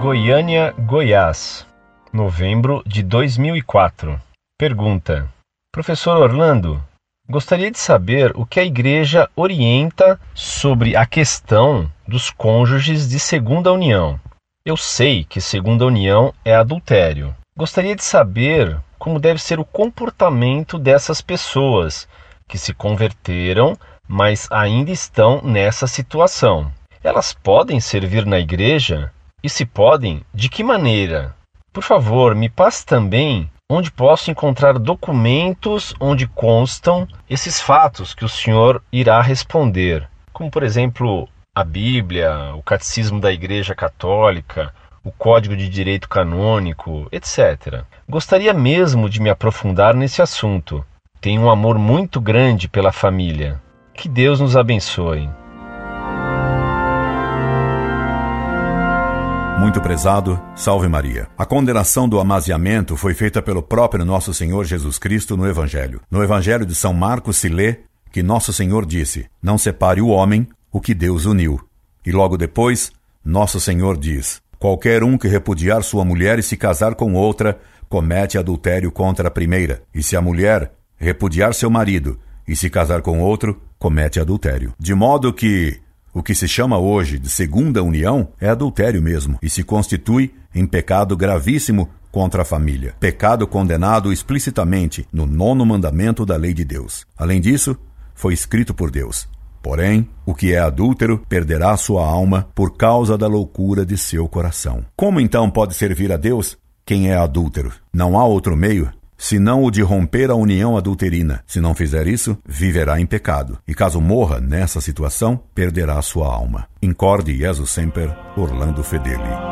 Goiânia, Goiás, novembro de 2004. Pergunta: Professor Orlando, gostaria de saber o que a Igreja orienta sobre a questão dos cônjuges de segunda união. Eu sei que segunda união é adultério. Gostaria de saber como deve ser o comportamento dessas pessoas que se converteram, mas ainda estão nessa situação. Elas podem servir na igreja? E se podem, de que maneira? Por favor, me passe também onde posso encontrar documentos onde constam esses fatos que o senhor irá responder, como por exemplo a Bíblia, o Catecismo da Igreja Católica, o Código de Direito Canônico, etc. Gostaria mesmo de me aprofundar nesse assunto. Tenho um amor muito grande pela família. Que Deus nos abençoe. Muito prezado, salve Maria. A condenação do amaziamento foi feita pelo próprio nosso Senhor Jesus Cristo no Evangelho. No Evangelho de São Marcos se lê que nosso Senhor disse: Não separe o homem o que Deus uniu. E logo depois, nosso Senhor diz: Qualquer um que repudiar sua mulher e se casar com outra, comete adultério contra a primeira. E se a mulher repudiar seu marido e se casar com outro, comete adultério. De modo que o que se chama hoje de segunda união é adultério mesmo e se constitui em pecado gravíssimo contra a família. Pecado condenado explicitamente no nono mandamento da lei de Deus. Além disso, foi escrito por Deus: Porém, o que é adúltero perderá sua alma por causa da loucura de seu coração. Como então pode servir a Deus quem é adúltero? Não há outro meio senão o de romper a união adulterina. Se não fizer isso, viverá em pecado. E caso morra nessa situação, perderá sua alma. Incorde Jesus Semper, Orlando Fedeli.